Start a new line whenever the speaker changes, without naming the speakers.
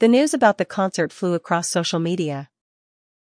The news about the concert flew across social media.